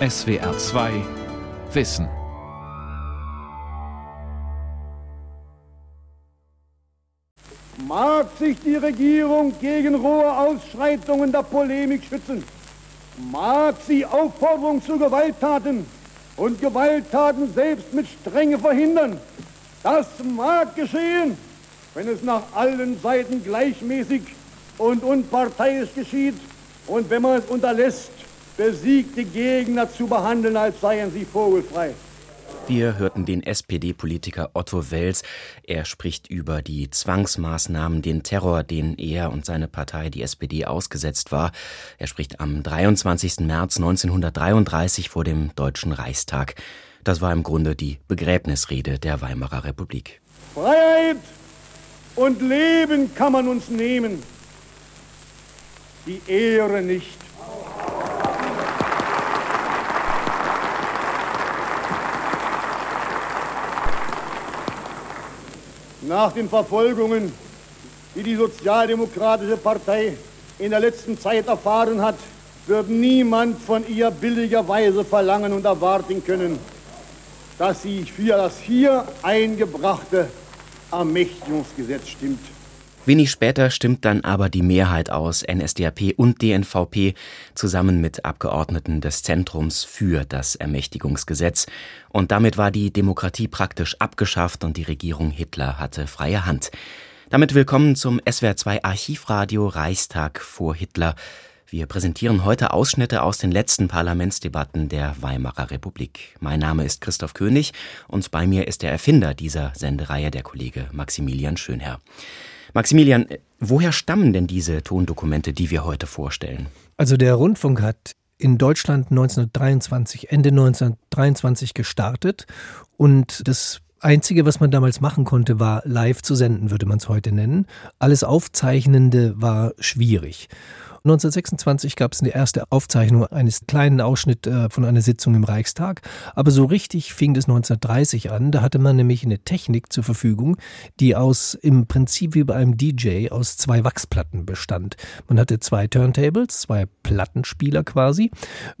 SWR 2 Wissen. Mag sich die Regierung gegen rohe Ausschreitungen der Polemik schützen? Mag sie Aufforderung zu Gewalttaten und Gewalttaten selbst mit Strenge verhindern? Das mag geschehen, wenn es nach allen Seiten gleichmäßig und unparteiisch geschieht und wenn man es unterlässt, besiegte Gegner zu behandeln, als seien sie vogelfrei. Wir hörten den SPD-Politiker Otto Wels. Er spricht über die Zwangsmaßnahmen, den Terror, den er und seine Partei, die SPD, ausgesetzt war. Er spricht am 23. März 1933 vor dem Deutschen Reichstag. Das war im Grunde die Begräbnisrede der Weimarer Republik. Freiheit und Leben kann man uns nehmen, die Ehre nicht. Nach den Verfolgungen, die die Sozialdemokratische Partei in der letzten Zeit erfahren hat, wird niemand von ihr billigerweise verlangen und erwarten können, dass sie für das hier eingebrachte Ermächtigungsgesetz stimmt. Wenig später stimmt dann aber die Mehrheit aus NSDAP und DNVP zusammen mit Abgeordneten des Zentrums für das Ermächtigungsgesetz. Und damit war die Demokratie praktisch abgeschafft und die Regierung Hitler hatte freie Hand. Damit willkommen zum SWR2 Archivradio Reichstag vor Hitler. Wir präsentieren heute Ausschnitte aus den letzten Parlamentsdebatten der Weimarer Republik. Mein Name ist Christoph König und bei mir ist der Erfinder dieser Sendereihe, der Kollege Maximilian Schönherr. Maximilian, woher stammen denn diese Tondokumente, die wir heute vorstellen? Also der Rundfunk hat in Deutschland 1923, Ende 1923 gestartet und das Einzige, was man damals machen konnte, war live zu senden, würde man es heute nennen. Alles Aufzeichnende war schwierig. 1926 gab es eine erste Aufzeichnung eines kleinen Ausschnitts äh, von einer Sitzung im Reichstag. Aber so richtig fing das 1930 an. Da hatte man nämlich eine Technik zur Verfügung, die aus im Prinzip wie bei einem DJ aus zwei Wachsplatten bestand. Man hatte zwei Turntables, zwei Plattenspieler quasi,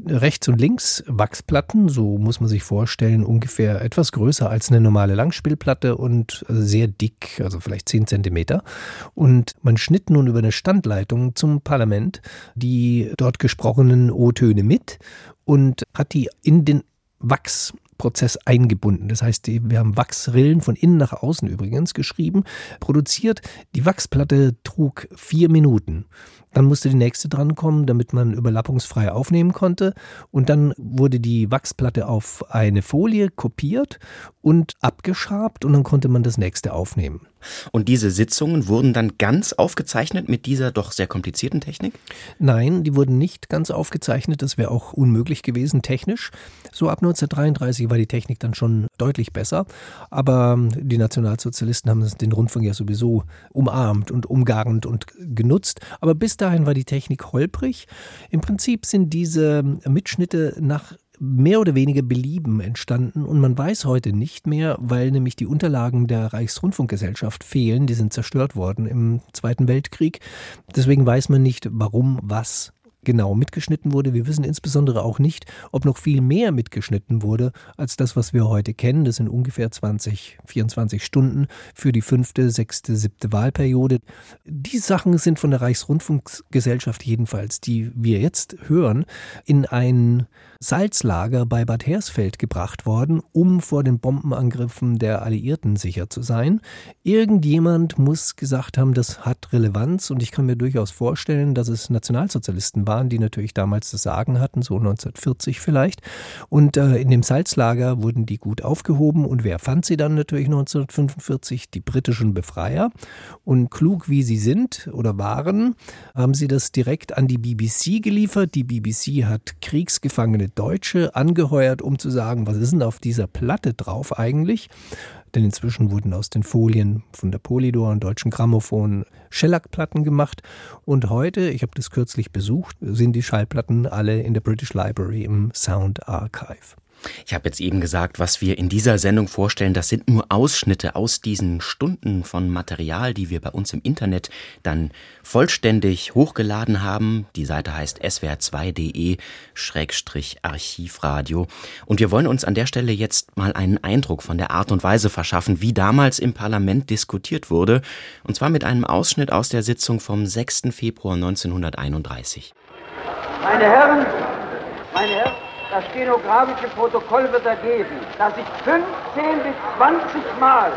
rechts und links Wachsplatten, so muss man sich vorstellen, ungefähr etwas größer als eine normale Langspielplatte und sehr dick, also vielleicht 10 Zentimeter. Und man schnitt nun über eine Standleitung zum Parlament die dort gesprochenen O-Töne mit und hat die in den Wachsprozess eingebunden. Das heißt, wir haben Wachsrillen von innen nach außen übrigens geschrieben, produziert. Die Wachsplatte trug vier Minuten. Dann musste die nächste drankommen, damit man überlappungsfrei aufnehmen konnte. Und dann wurde die Wachsplatte auf eine Folie kopiert und abgeschabt und dann konnte man das nächste aufnehmen. Und diese Sitzungen wurden dann ganz aufgezeichnet mit dieser doch sehr komplizierten Technik? Nein, die wurden nicht ganz aufgezeichnet. Das wäre auch unmöglich gewesen technisch. So ab 1933 war die Technik dann schon deutlich besser. Aber die Nationalsozialisten haben den Rundfunk ja sowieso umarmt und umgarnt und genutzt. Aber bis dahin war die Technik holprig. Im Prinzip sind diese Mitschnitte nach mehr oder weniger Belieben entstanden und man weiß heute nicht mehr, weil nämlich die Unterlagen der Reichsrundfunkgesellschaft fehlen, die sind zerstört worden im Zweiten Weltkrieg. Deswegen weiß man nicht, warum was genau mitgeschnitten wurde. Wir wissen insbesondere auch nicht, ob noch viel mehr mitgeschnitten wurde als das, was wir heute kennen. Das sind ungefähr 20, 24 Stunden für die fünfte, sechste, siebte Wahlperiode. Die Sachen sind von der Reichsrundfunkgesellschaft jedenfalls, die wir jetzt hören, in ein Salzlager bei Bad Hersfeld gebracht worden, um vor den Bombenangriffen der Alliierten sicher zu sein. Irgendjemand muss gesagt haben, das hat Relevanz und ich kann mir durchaus vorstellen, dass es Nationalsozialisten waren, die natürlich damals das Sagen hatten, so 1940 vielleicht. Und äh, in dem Salzlager wurden die gut aufgehoben und wer fand sie dann natürlich 1945? Die britischen Befreier. Und klug wie sie sind oder waren, haben sie das direkt an die BBC geliefert. Die BBC hat Kriegsgefangene Deutsche angeheuert, um zu sagen, was ist denn auf dieser Platte drauf eigentlich? Denn inzwischen wurden aus den Folien von der Polydor und Deutschen Grammophon Shellac-Platten gemacht. Und heute, ich habe das kürzlich besucht, sind die Schallplatten alle in der British Library im Sound Archive. Ich habe jetzt eben gesagt, was wir in dieser Sendung vorstellen, das sind nur Ausschnitte aus diesen Stunden von Material, die wir bei uns im Internet dann vollständig hochgeladen haben. Die Seite heißt swr2.de-archivradio. Und wir wollen uns an der Stelle jetzt mal einen Eindruck von der Art und Weise verschaffen, wie damals im Parlament diskutiert wurde. Und zwar mit einem Ausschnitt aus der Sitzung vom 6. Februar 1931. Meine Herren, meine Herren, das stenografische Protokoll wird ergeben, dass ich 15 bis 20 Mal,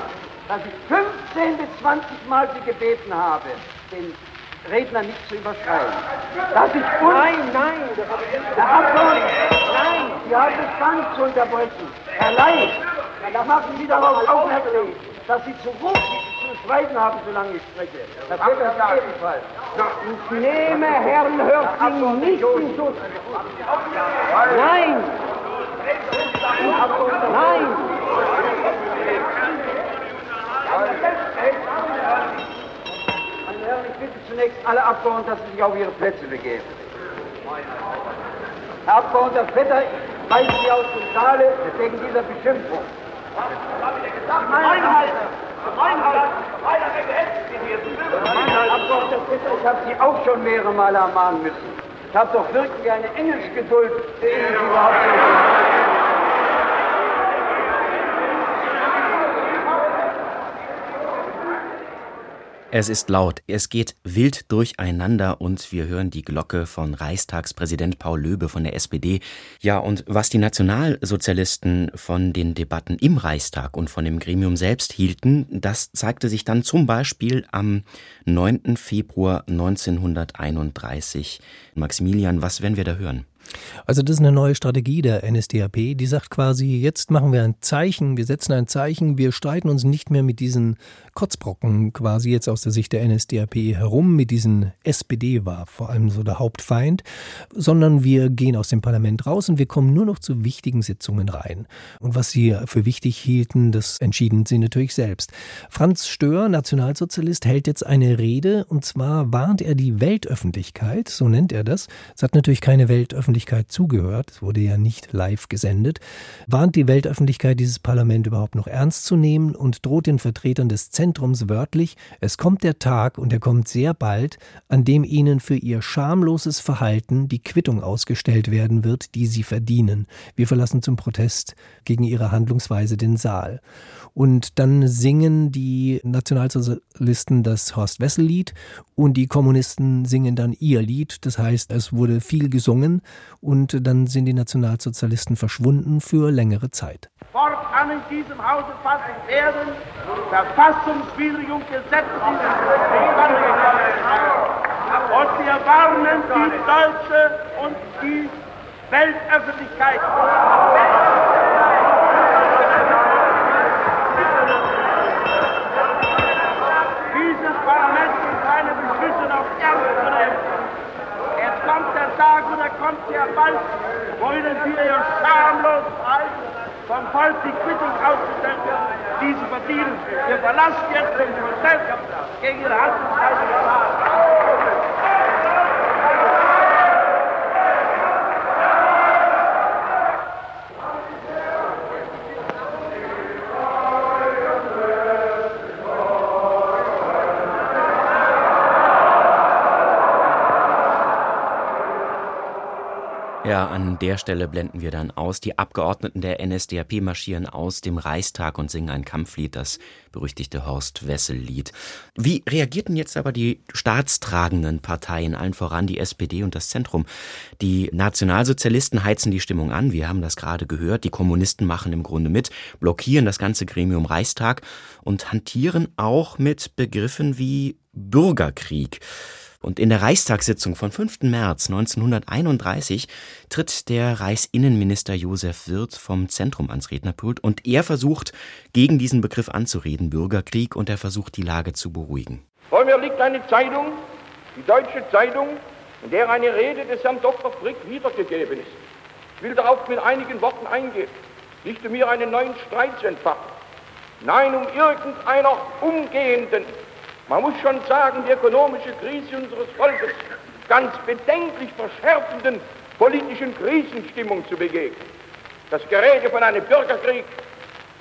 dass ich 15 bis 20 Mal Sie gebeten habe, den Redner nicht zu überschreien. Dass ich nein, nein, Herr Abgeordneter, nein, Sie haben es nicht zu unterbrechen. Herr Leid, da machen Sie darauf aufmerksam, dass Sie zu Ruf zu schweigen haben, solange ich spreche. Das wird das ebenfalls. Ich nehme Herrn Hörsing nicht in Schutz. Nein! Nein! Meine Herren, ich bitte zunächst alle Abgeordneten, dass sie sich auf ihre Plätze begeben. Herr Abgeordneter Vetter, ich weise Sie aus dem Saale wegen dieser Beschimpfung. Einheit! Einheit! Abgeordneter Vetter, ich habe Sie auch schon mehrere Male ermahnen müssen. Ich habe doch wirklich eine Engelsgeduld, die Ihnen überhaupt nicht. Es ist laut, es geht wild durcheinander und wir hören die Glocke von Reichstagspräsident Paul Löbe von der SPD. Ja, und was die Nationalsozialisten von den Debatten im Reichstag und von dem Gremium selbst hielten, das zeigte sich dann zum Beispiel am 9. Februar 1931. Maximilian, was werden wir da hören? Also das ist eine neue Strategie der NSDAP, die sagt quasi, jetzt machen wir ein Zeichen, wir setzen ein Zeichen, wir streiten uns nicht mehr mit diesen Kotzbrocken quasi jetzt aus der Sicht der NSDAP herum, mit diesen SPD war vor allem so der Hauptfeind, sondern wir gehen aus dem Parlament raus und wir kommen nur noch zu wichtigen Sitzungen rein. Und was sie für wichtig hielten, das entschieden sie natürlich selbst. Franz Stör, Nationalsozialist, hält jetzt eine Rede und zwar warnt er die Weltöffentlichkeit, so nennt er das. Es hat natürlich keine Weltöffentlichkeit Öffentlichkeit zugehört, es wurde ja nicht live gesendet, warnt die Weltöffentlichkeit dieses Parlament überhaupt noch ernst zu nehmen und droht den Vertretern des Zentrums wörtlich, es kommt der Tag und er kommt sehr bald, an dem ihnen für ihr schamloses Verhalten die Quittung ausgestellt werden wird, die sie verdienen. Wir verlassen zum Protest gegen ihre Handlungsweise den Saal. Und dann singen die Nationalsozialisten das Horst Wessel-Lied und die Kommunisten singen dann ihr Lied. Das heißt, es wurde viel gesungen und dann sind die Nationalsozialisten verschwunden für längere Zeit. Fortan in diesem Hause fassen werden verfassungswidrige Gesetze und wir warnen die deutsche und die Weltöffentlichkeit. Tag oder kommt sehr bald, wollen wir ihr schamlos halten, vom Volk die Quittung ausgestellt wird, die sie verdienen. Wir verlassen jetzt den Prozess gegen ihre Handlungsweise. Ja, an der Stelle blenden wir dann aus. Die Abgeordneten der NSDAP marschieren aus dem Reichstag und singen ein Kampflied, das berüchtigte Horst-Wessel-Lied. Wie reagierten jetzt aber die staatstragenden Parteien, allen voran die SPD und das Zentrum? Die Nationalsozialisten heizen die Stimmung an, wir haben das gerade gehört. Die Kommunisten machen im Grunde mit, blockieren das ganze Gremium Reichstag und hantieren auch mit Begriffen wie Bürgerkrieg. Und in der Reichstagssitzung von 5. März 1931 tritt der Reichsinnenminister Josef Wirth vom Zentrum ans Rednerpult und er versucht, gegen diesen Begriff anzureden, Bürgerkrieg, und er versucht, die Lage zu beruhigen. Vor mir liegt eine Zeitung, die Deutsche Zeitung, in der eine Rede des Herrn Dr. Frick wiedergegeben ist. Ich will darauf mit einigen Worten eingehen, nicht um mir einen neuen Streit zu entfachen, nein, um irgendeiner umgehenden man muss schon sagen, die ökonomische Krise unseres Volkes ganz bedenklich verschärfenden politischen Krisenstimmung zu begegnen. Das Gerede von einem Bürgerkrieg,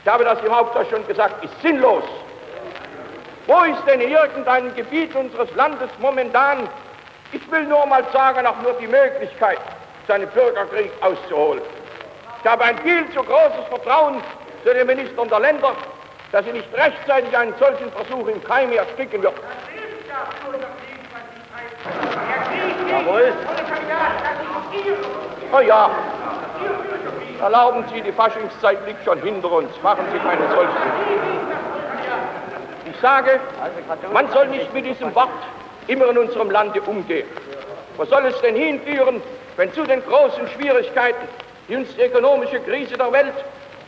ich habe das im Hauptsache schon gesagt, ist sinnlos. Wo ist denn irgendein Gebiet unseres Landes momentan, ich will nur mal sagen, auch nur die Möglichkeit, seinen Bürgerkrieg auszuholen? Ich habe ein viel zu großes Vertrauen zu den Ministern der Länder, dass sie nicht rechtzeitig einen solchen Versuch im Keim ersticken wird. Jawohl. Oh ja. Erlauben Sie, die Faschingszeit liegt schon hinter uns. Machen Sie keine solchen. Ich sage, man soll nicht mit diesem Wort immer in unserem Lande umgehen. Wo soll es denn hinführen, wenn zu den großen Schwierigkeiten, die uns die ökonomische Krise der Welt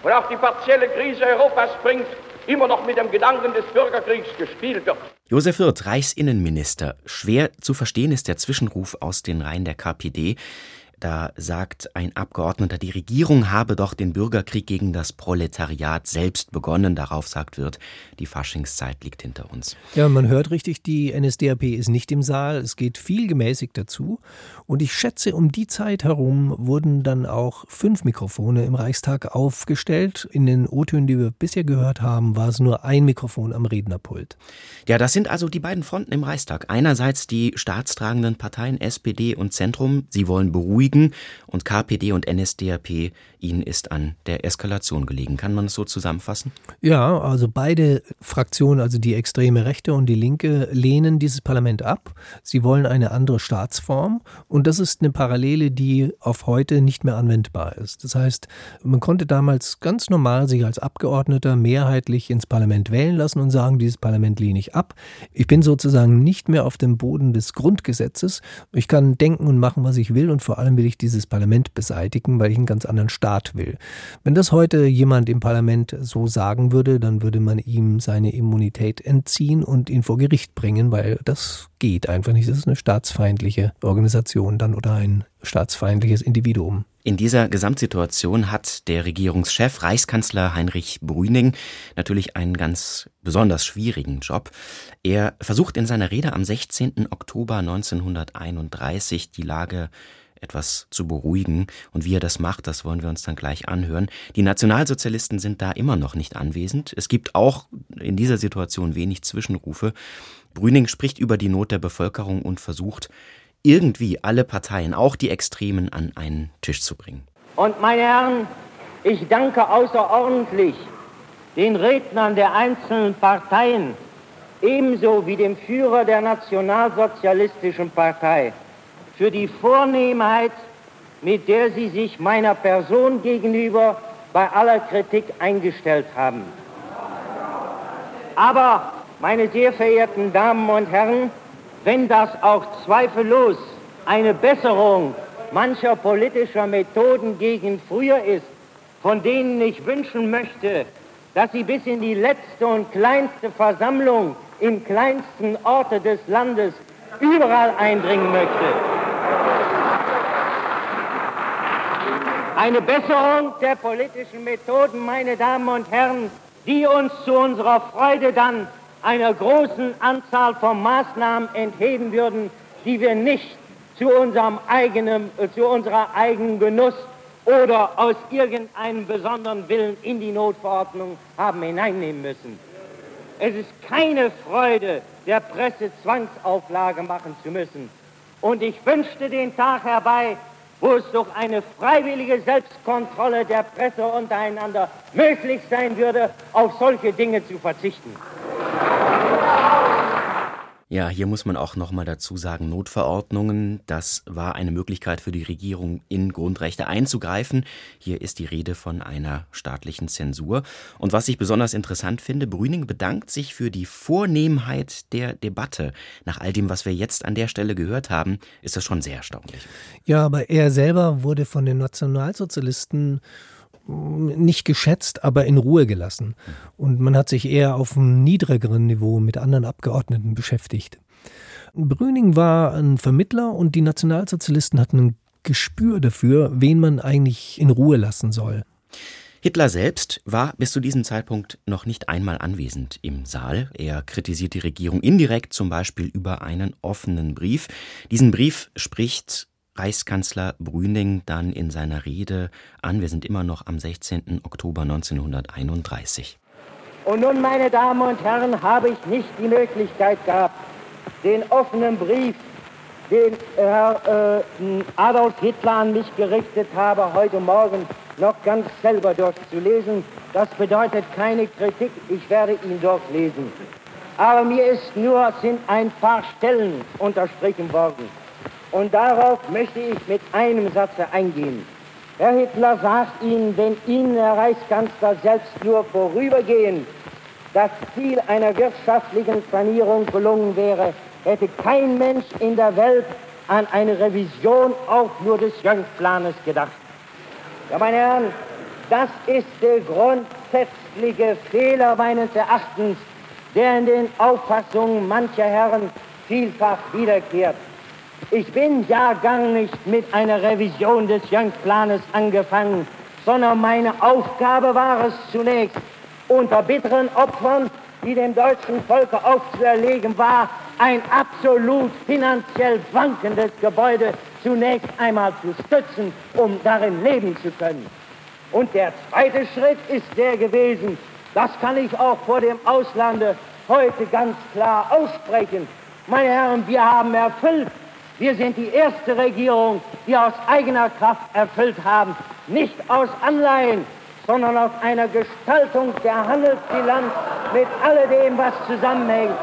und auch die partielle Krise Europas bringt, immer noch mit dem Gedanken des Bürgerkriegs gespielt wird. Josef Wirth, Reichsinnenminister. Schwer zu verstehen ist der Zwischenruf aus den Reihen der KPD. Da sagt ein Abgeordneter, die Regierung habe doch den Bürgerkrieg gegen das Proletariat selbst begonnen. Darauf sagt wird, die Faschingszeit liegt hinter uns. Ja, man hört richtig, die NSDAP ist nicht im Saal. Es geht viel gemäßigt dazu. Und ich schätze, um die Zeit herum wurden dann auch fünf Mikrofone im Reichstag aufgestellt. In den O-Tönen, die wir bisher gehört haben, war es nur ein Mikrofon am Rednerpult. Ja, das sind also die beiden Fronten im Reichstag. Einerseits die staatstragenden Parteien SPD und Zentrum. Sie wollen beruhigen beruhigen und KPD und NSDAP, ihnen ist an der Eskalation gelegen. Kann man es so zusammenfassen? Ja, also beide Fraktionen, also die extreme Rechte und die Linke, lehnen dieses Parlament ab. Sie wollen eine andere Staatsform und das ist eine Parallele, die auf heute nicht mehr anwendbar ist. Das heißt, man konnte damals ganz normal sich als Abgeordneter mehrheitlich ins Parlament wählen lassen und sagen, dieses Parlament lehne ich ab. Ich bin sozusagen nicht mehr auf dem Boden des Grundgesetzes. Ich kann denken und machen, was ich will und vor allem will ich dieses Parlament beseitigen, weil ich einen ganz anderen Staat will. Wenn das heute jemand im Parlament so sagen würde, dann würde man ihm seine Immunität entziehen und ihn vor Gericht bringen, weil das geht einfach nicht. Das ist eine staatsfeindliche Organisation dann oder ein staatsfeindliches Individuum. In dieser Gesamtsituation hat der Regierungschef Reichskanzler Heinrich Brüning natürlich einen ganz besonders schwierigen Job. Er versucht in seiner Rede am 16. Oktober 1931 die Lage etwas zu beruhigen. Und wie er das macht, das wollen wir uns dann gleich anhören. Die Nationalsozialisten sind da immer noch nicht anwesend. Es gibt auch in dieser Situation wenig Zwischenrufe. Brüning spricht über die Not der Bevölkerung und versucht, irgendwie alle Parteien, auch die Extremen, an einen Tisch zu bringen. Und meine Herren, ich danke außerordentlich den Rednern der einzelnen Parteien, ebenso wie dem Führer der Nationalsozialistischen Partei für die Vornehmheit, mit der Sie sich meiner Person gegenüber bei aller Kritik eingestellt haben. Aber, meine sehr verehrten Damen und Herren, wenn das auch zweifellos eine Besserung mancher politischer Methoden gegen früher ist, von denen ich wünschen möchte, dass sie bis in die letzte und kleinste Versammlung im kleinsten Orte des Landes überall eindringen möchte. Eine Besserung der politischen Methoden, meine Damen und Herren, die uns zu unserer Freude dann einer großen Anzahl von Maßnahmen entheben würden, die wir nicht zu unserem eigenen, zu unserer eigenen Genuss oder aus irgendeinem besonderen Willen in die Notverordnung haben hineinnehmen müssen. Es ist keine Freude, der Presse Zwangsauflage machen zu müssen. Und ich wünschte den Tag herbei, wo es durch eine freiwillige Selbstkontrolle der Presse untereinander möglich sein würde, auf solche Dinge zu verzichten. Ja, hier muss man auch nochmal dazu sagen, Notverordnungen, das war eine Möglichkeit für die Regierung, in Grundrechte einzugreifen. Hier ist die Rede von einer staatlichen Zensur. Und was ich besonders interessant finde, Brüning bedankt sich für die Vornehmheit der Debatte. Nach all dem, was wir jetzt an der Stelle gehört haben, ist das schon sehr erstaunlich. Ja, aber er selber wurde von den Nationalsozialisten nicht geschätzt, aber in Ruhe gelassen. Und man hat sich eher auf einem niedrigeren Niveau mit anderen Abgeordneten beschäftigt. Brüning war ein Vermittler und die Nationalsozialisten hatten ein Gespür dafür, wen man eigentlich in Ruhe lassen soll. Hitler selbst war bis zu diesem Zeitpunkt noch nicht einmal anwesend im Saal. Er kritisiert die Regierung indirekt, zum Beispiel über einen offenen Brief. Diesen Brief spricht Reichskanzler Brüning dann in seiner Rede an. Wir sind immer noch am 16. Oktober 1931. Und nun, meine Damen und Herren, habe ich nicht die Möglichkeit gehabt, den offenen Brief, den Herr äh, Adolf Hitler an mich gerichtet habe, heute Morgen noch ganz selber durchzulesen. Das bedeutet keine Kritik, ich werde ihn durchlesen. Aber mir ist nur, sind ein paar Stellen unterstrichen worden. Und darauf möchte ich mit einem Satze eingehen. Herr Hitler sagt Ihnen, wenn Ihnen, Herr Reichskanzler, selbst nur vorübergehend das Ziel einer wirtschaftlichen Sanierung gelungen wäre, hätte kein Mensch in der Welt an eine Revision auch nur des Jönk-Planes gedacht. Ja, meine Herren, das ist der grundsätzliche Fehler meines Erachtens, der in den Auffassungen mancher Herren vielfach wiederkehrt. Ich bin ja gar nicht mit einer Revision des Young-Planes angefangen, sondern meine Aufgabe war es zunächst, unter bitteren Opfern, die dem deutschen Volke aufzuerlegen war, ein absolut finanziell wankendes Gebäude zunächst einmal zu stützen, um darin leben zu können. Und der zweite Schritt ist der gewesen, das kann ich auch vor dem Auslande heute ganz klar aussprechen. Meine Herren, wir haben erfüllt, wir sind die erste Regierung, die aus eigener Kraft erfüllt haben, nicht aus Anleihen, sondern aus einer Gestaltung der Handelsbilanz mit alledem, was zusammenhängt.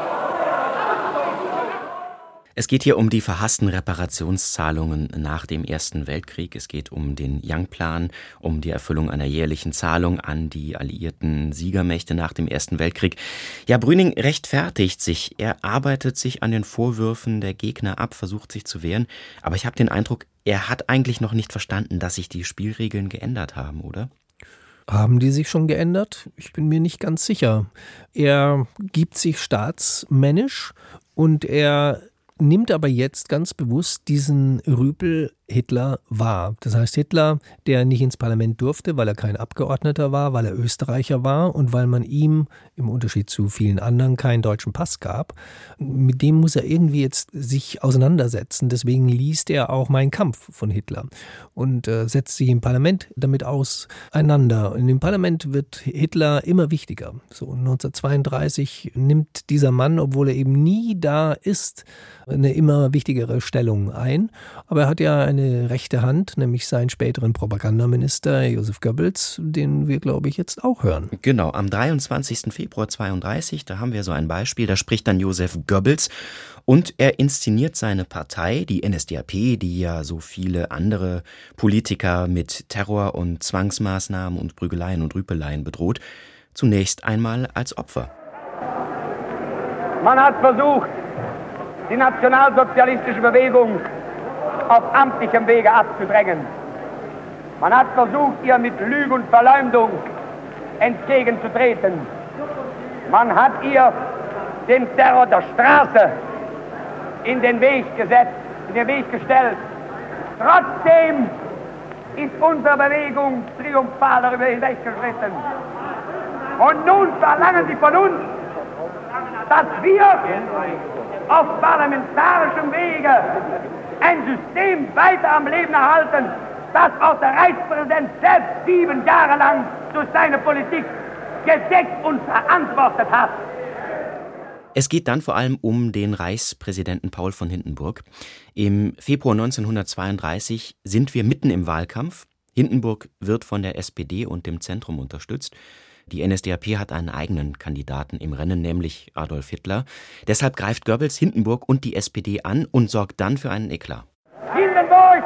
Es geht hier um die verhassten Reparationszahlungen nach dem Ersten Weltkrieg. Es geht um den Young-Plan, um die Erfüllung einer jährlichen Zahlung an die alliierten Siegermächte nach dem Ersten Weltkrieg. Ja, Brüning rechtfertigt sich. Er arbeitet sich an den Vorwürfen der Gegner ab, versucht sich zu wehren. Aber ich habe den Eindruck, er hat eigentlich noch nicht verstanden, dass sich die Spielregeln geändert haben, oder? Haben die sich schon geändert? Ich bin mir nicht ganz sicher. Er gibt sich staatsmännisch und er nimmt aber jetzt ganz bewusst diesen Rüpel Hitler war. Das heißt, Hitler, der nicht ins Parlament durfte, weil er kein Abgeordneter war, weil er Österreicher war und weil man ihm im Unterschied zu vielen anderen keinen deutschen Pass gab, mit dem muss er irgendwie jetzt sich auseinandersetzen. Deswegen liest er auch Mein Kampf von Hitler und äh, setzt sich im Parlament damit auseinander. In dem Parlament wird Hitler immer wichtiger. So 1932 nimmt dieser Mann, obwohl er eben nie da ist, eine immer wichtigere Stellung ein. Aber er hat ja ein eine rechte Hand, nämlich seinen späteren Propagandaminister Josef Goebbels, den wir, glaube ich, jetzt auch hören. Genau, am 23. Februar 32, da haben wir so ein Beispiel, da spricht dann Josef Goebbels und er inszeniert seine Partei, die NSDAP, die ja so viele andere Politiker mit Terror und Zwangsmaßnahmen und Prügeleien und Rüpeleien bedroht, zunächst einmal als Opfer. Man hat versucht, die nationalsozialistische Bewegung auf amtlichem Wege abzudrängen. Man hat versucht, ihr mit Lüge und Verleumdung entgegenzutreten. Man hat ihr den Terror der Straße in den Weg gesetzt, in den Weg gestellt. Trotzdem ist unsere Bewegung triumphal darüber hinweggeschritten. Und nun verlangen sie von uns, dass wir auf parlamentarischem Wege ein System weiter am Leben erhalten, das auch der Reichspräsident selbst sieben Jahre lang durch seine Politik gedeckt und verantwortet hat. Es geht dann vor allem um den Reichspräsidenten Paul von Hindenburg. Im Februar 1932 sind wir mitten im Wahlkampf. Hindenburg wird von der SPD und dem Zentrum unterstützt. Die NSDAP hat einen eigenen Kandidaten im Rennen, nämlich Adolf Hitler. Deshalb greift Goebbels Hindenburg und die SPD an und sorgt dann für einen Eklat. Hindenburg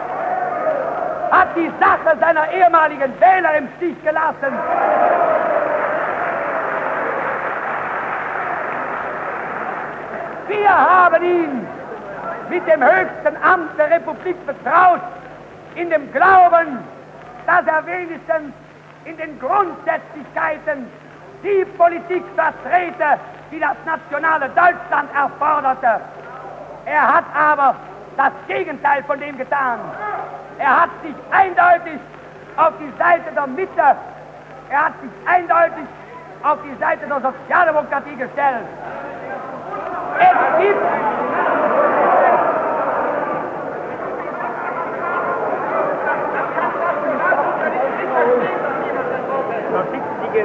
hat die Sache seiner ehemaligen Wähler im Stich gelassen. Wir haben ihn mit dem höchsten Amt der Republik betraut, in dem Glauben, dass er wenigstens in den Grundsätzlichkeiten die Politik vertrete, die das nationale Deutschland erforderte. Er hat aber das Gegenteil von dem getan. Er hat sich eindeutig auf die Seite der Mitte, er hat sich eindeutig auf die Seite der Sozialdemokratie gestellt. Es gibt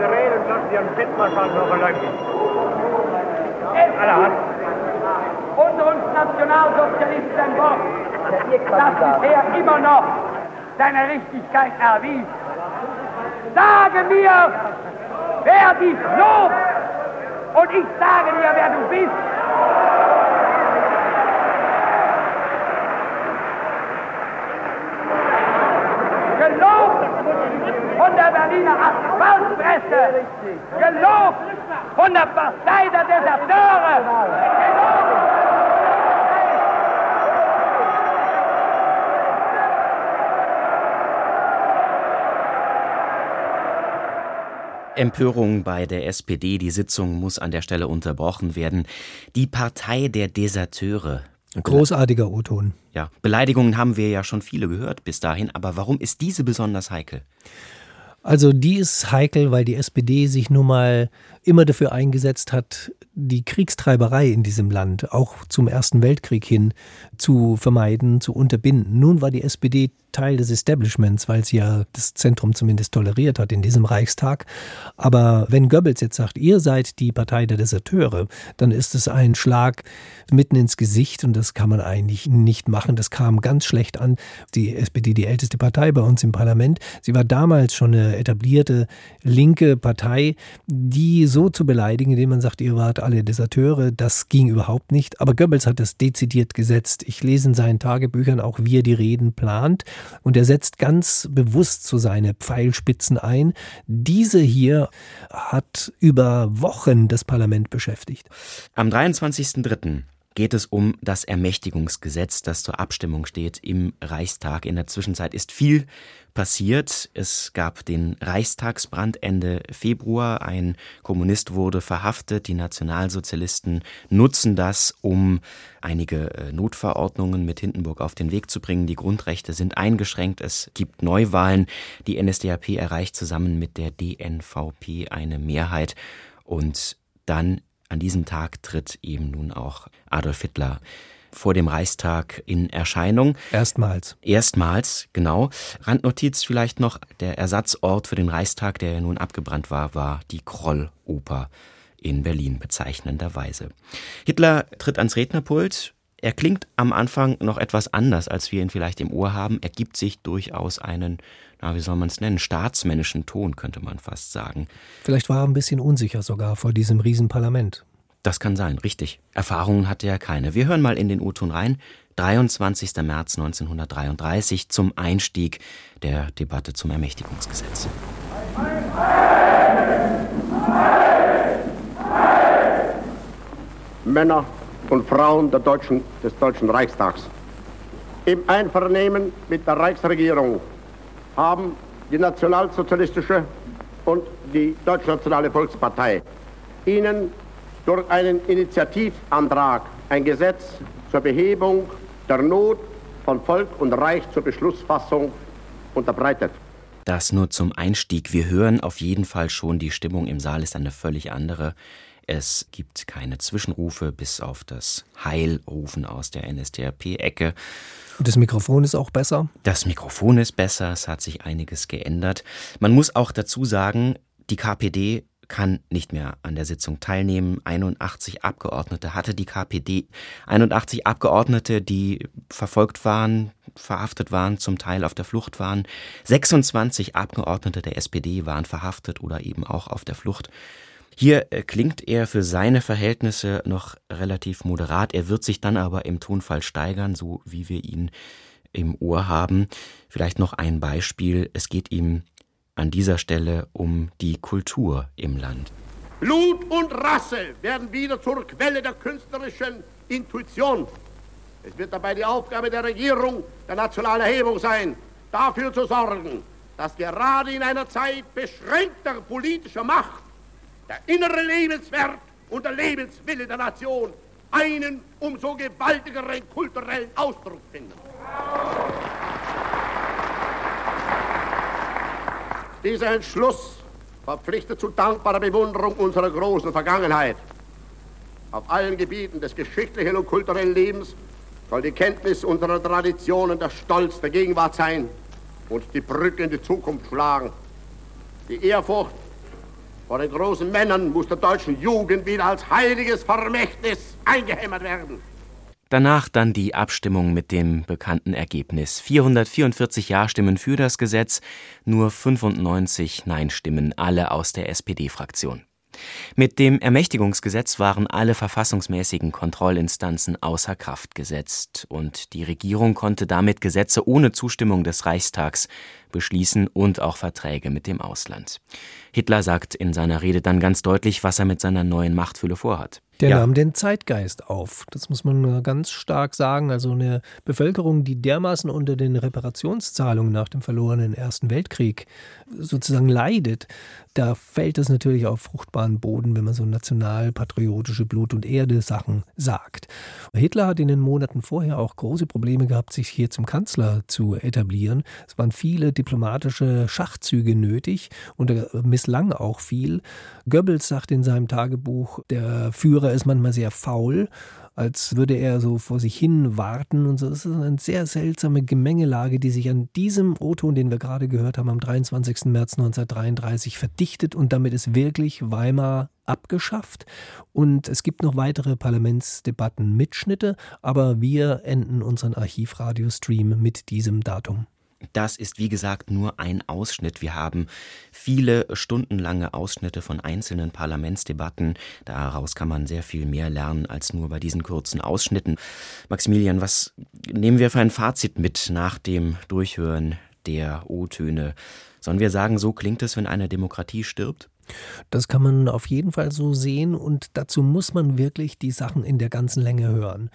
reden und lassen Sie einen Fettmarschall noch erlangen. Allerhand. Unter uns Nationalsozialisten Wort, das bisher immer noch seine Richtigkeit erwies. Sage mir, wer dich lobt, und ich sage dir, wer du bist. Gelobt von der Berliner Asphaltpresse, gelobt von der Partei der Deserteure, Empörung bei der SPD. Die Sitzung muss an der Stelle unterbrochen werden. Die Partei der Deserteure. Großartiger O-Ton. Ja, Beleidigungen haben wir ja schon viele gehört bis dahin, aber warum ist diese besonders heikel? Also die ist heikel, weil die SPD sich nun mal immer dafür eingesetzt hat, die Kriegstreiberei in diesem Land auch zum Ersten Weltkrieg hin zu vermeiden, zu unterbinden. Nun war die SPD Teil des Establishments, weil sie ja das Zentrum zumindest toleriert hat in diesem Reichstag. Aber wenn Goebbels jetzt sagt, ihr seid die Partei der Deserteure, dann ist es ein Schlag mitten ins Gesicht und das kann man eigentlich nicht machen. Das kam ganz schlecht an. Die SPD, die älteste Partei bei uns im Parlament, sie war damals schon eine etablierte linke Partei, die so zu beleidigen, indem man sagt, ihr wart alle Deserteure, das ging überhaupt nicht. Aber Goebbels hat das dezidiert gesetzt. Ich lese in seinen Tagebüchern auch, wie er die Reden plant. Und er setzt ganz bewusst so seine Pfeilspitzen ein. Diese hier hat über Wochen das Parlament beschäftigt. Am 23.03 geht es um das Ermächtigungsgesetz, das zur Abstimmung steht im Reichstag. In der Zwischenzeit ist viel passiert. Es gab den Reichstagsbrand Ende Februar. Ein Kommunist wurde verhaftet. Die Nationalsozialisten nutzen das, um einige äh, Notverordnungen mit Hindenburg auf den Weg zu bringen. Die Grundrechte sind eingeschränkt. Es gibt Neuwahlen. Die NSDAP erreicht zusammen mit der DNVP eine Mehrheit. Und dann an diesem Tag tritt eben nun auch Adolf Hitler vor dem Reichstag in Erscheinung. Erstmals. Erstmals, genau. Randnotiz vielleicht noch, der Ersatzort für den Reichstag, der ja nun abgebrannt war, war die Krolloper in Berlin bezeichnenderweise. Hitler tritt ans Rednerpult. Er klingt am Anfang noch etwas anders, als wir ihn vielleicht im Ohr haben. Er gibt sich durchaus einen na, wie soll man es nennen, staatsmännischen Ton, könnte man fast sagen. Vielleicht war er ein bisschen unsicher sogar vor diesem Riesenparlament. Das kann sein, richtig. Erfahrungen hatte er keine. Wir hören mal in den U-Ton rein. 23. März 1933 zum Einstieg der Debatte zum Ermächtigungsgesetz. Männer und Frauen Deutschen, des Deutschen Reichstags. Im Einvernehmen mit der Reichsregierung haben die Nationalsozialistische und die Deutschnationale Volkspartei Ihnen durch einen Initiativantrag ein Gesetz zur Behebung der Not von Volk und Reich zur Beschlussfassung unterbreitet. Das nur zum Einstieg. Wir hören auf jeden Fall schon, die Stimmung im Saal ist eine völlig andere. Es gibt keine Zwischenrufe, bis auf das Heilrufen aus der NSDAP-Ecke. Und das Mikrofon ist auch besser? Das Mikrofon ist besser, es hat sich einiges geändert. Man muss auch dazu sagen, die KPD kann nicht mehr an der Sitzung teilnehmen. 81 Abgeordnete hatte die KPD. 81 Abgeordnete, die verfolgt waren, verhaftet waren, zum Teil auf der Flucht waren. 26 Abgeordnete der SPD waren verhaftet oder eben auch auf der Flucht. Hier äh, klingt er für seine Verhältnisse noch relativ moderat. Er wird sich dann aber im Tonfall steigern, so wie wir ihn im Ohr haben. Vielleicht noch ein Beispiel. Es geht ihm an dieser Stelle um die Kultur im Land. Blut und Rasse werden wieder zur Quelle der künstlerischen Intuition. Es wird dabei die Aufgabe der Regierung der nationalen Erhebung sein, dafür zu sorgen, dass gerade in einer Zeit beschränkter politischer Macht der innere Lebenswert und der Lebenswille der Nation einen umso gewaltigeren kulturellen Ausdruck finden. Dieser Entschluss verpflichtet zu dankbarer Bewunderung unserer großen Vergangenheit. Auf allen Gebieten des geschichtlichen und kulturellen Lebens soll die Kenntnis unserer Traditionen der Stolz der Gegenwart sein und die Brücke in die Zukunft schlagen. Die Ehrfurcht Vor den großen Männern muss der deutschen Jugend wieder als heiliges Vermächtnis eingehämmert werden. Danach dann die Abstimmung mit dem bekannten Ergebnis. 444 Ja-Stimmen für das Gesetz, nur 95 Nein-Stimmen, alle aus der SPD-Fraktion. Mit dem Ermächtigungsgesetz waren alle verfassungsmäßigen Kontrollinstanzen außer Kraft gesetzt, und die Regierung konnte damit Gesetze ohne Zustimmung des Reichstags beschließen und auch Verträge mit dem Ausland. Hitler sagt in seiner Rede dann ganz deutlich, was er mit seiner neuen Machtfülle vorhat. Der ja. nahm den Zeitgeist auf. Das muss man ganz stark sagen. Also eine Bevölkerung, die dermaßen unter den Reparationszahlungen nach dem verlorenen Ersten Weltkrieg sozusagen leidet, da fällt es natürlich auf fruchtbaren Boden, wenn man so nationalpatriotische Blut- und Erde-Sachen sagt. Hitler hat in den Monaten vorher auch große Probleme gehabt, sich hier zum Kanzler zu etablieren. Es waren viele diplomatische Schachzüge nötig und er misslang auch viel. Goebbels sagt in seinem Tagebuch, der Führer ist manchmal sehr faul als würde er so vor sich hin warten und so. Das ist eine sehr seltsame Gemengelage, die sich an diesem O-Ton, den wir gerade gehört haben, am 23. März 1933 verdichtet und damit ist wirklich Weimar abgeschafft. Und es gibt noch weitere Parlamentsdebatten Mitschnitte, aber wir enden unseren Archivradiostream mit diesem Datum. Das ist wie gesagt nur ein Ausschnitt. Wir haben viele stundenlange Ausschnitte von einzelnen Parlamentsdebatten. Daraus kann man sehr viel mehr lernen als nur bei diesen kurzen Ausschnitten. Maximilian, was nehmen wir für ein Fazit mit nach dem Durchhören der O-Töne? Sollen wir sagen, so klingt es, wenn eine Demokratie stirbt? Das kann man auf jeden Fall so sehen und dazu muss man wirklich die Sachen in der ganzen Länge hören.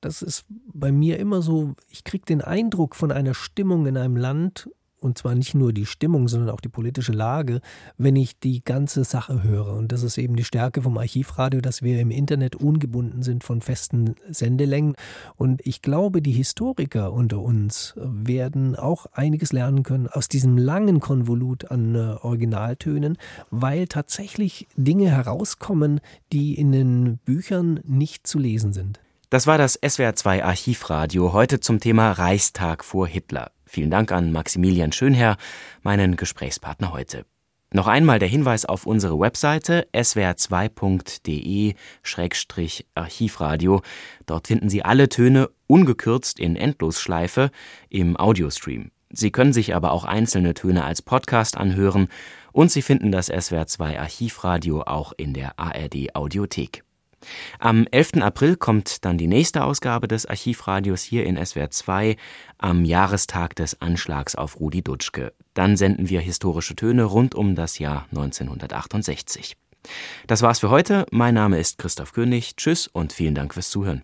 Das ist bei mir immer so, ich kriege den Eindruck von einer Stimmung in einem Land, und zwar nicht nur die Stimmung, sondern auch die politische Lage, wenn ich die ganze Sache höre. Und das ist eben die Stärke vom Archivradio, dass wir im Internet ungebunden sind von festen Sendelängen. Und ich glaube, die Historiker unter uns werden auch einiges lernen können aus diesem langen Konvolut an äh, Originaltönen, weil tatsächlich Dinge herauskommen, die in den Büchern nicht zu lesen sind. Das war das SWR2 Archivradio heute zum Thema Reichstag vor Hitler. Vielen Dank an Maximilian Schönherr, meinen Gesprächspartner heute. Noch einmal der Hinweis auf unsere Webseite swr2.de-archivradio. Dort finden Sie alle Töne ungekürzt in Endlosschleife im Audiostream. Sie können sich aber auch einzelne Töne als Podcast anhören und Sie finden das SWR2 Archivradio auch in der ARD Audiothek. Am 11. April kommt dann die nächste Ausgabe des Archivradios hier in SWR 2 am Jahrestag des Anschlags auf Rudi Dutschke. Dann senden wir historische Töne rund um das Jahr 1968. Das war's für heute. Mein Name ist Christoph König. Tschüss und vielen Dank fürs Zuhören.